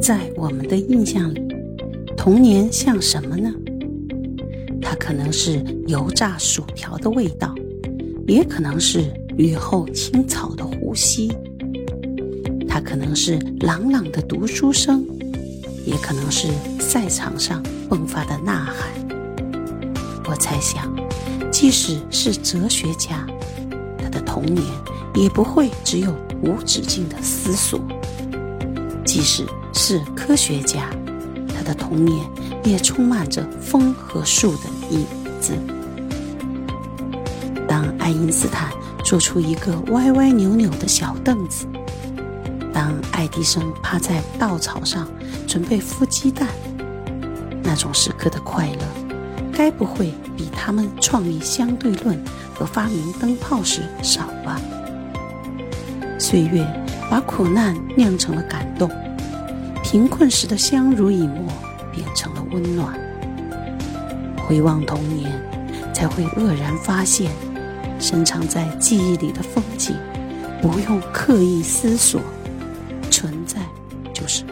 在我们的印象里，童年像什么呢？它可能是油炸薯条的味道，也可能是雨后青草的呼吸；它可能是朗朗的读书声，也可能是赛场上迸发的呐喊。我猜想，即使是哲学家，他的童年也不会只有无止境的思索；即使是科学家，他的童年也充满着风和树的。影子。当爱因斯坦做出一个歪歪扭扭的小凳子，当爱迪生趴在稻草上准备孵鸡蛋，那种时刻的快乐，该不会比他们创立相对论和发明灯泡时少吧？岁月把苦难酿成了感动，贫困时的相濡以沫变成了温暖。回望童年，才会愕然发现，深藏在记忆里的风景，不用刻意思索，存在就是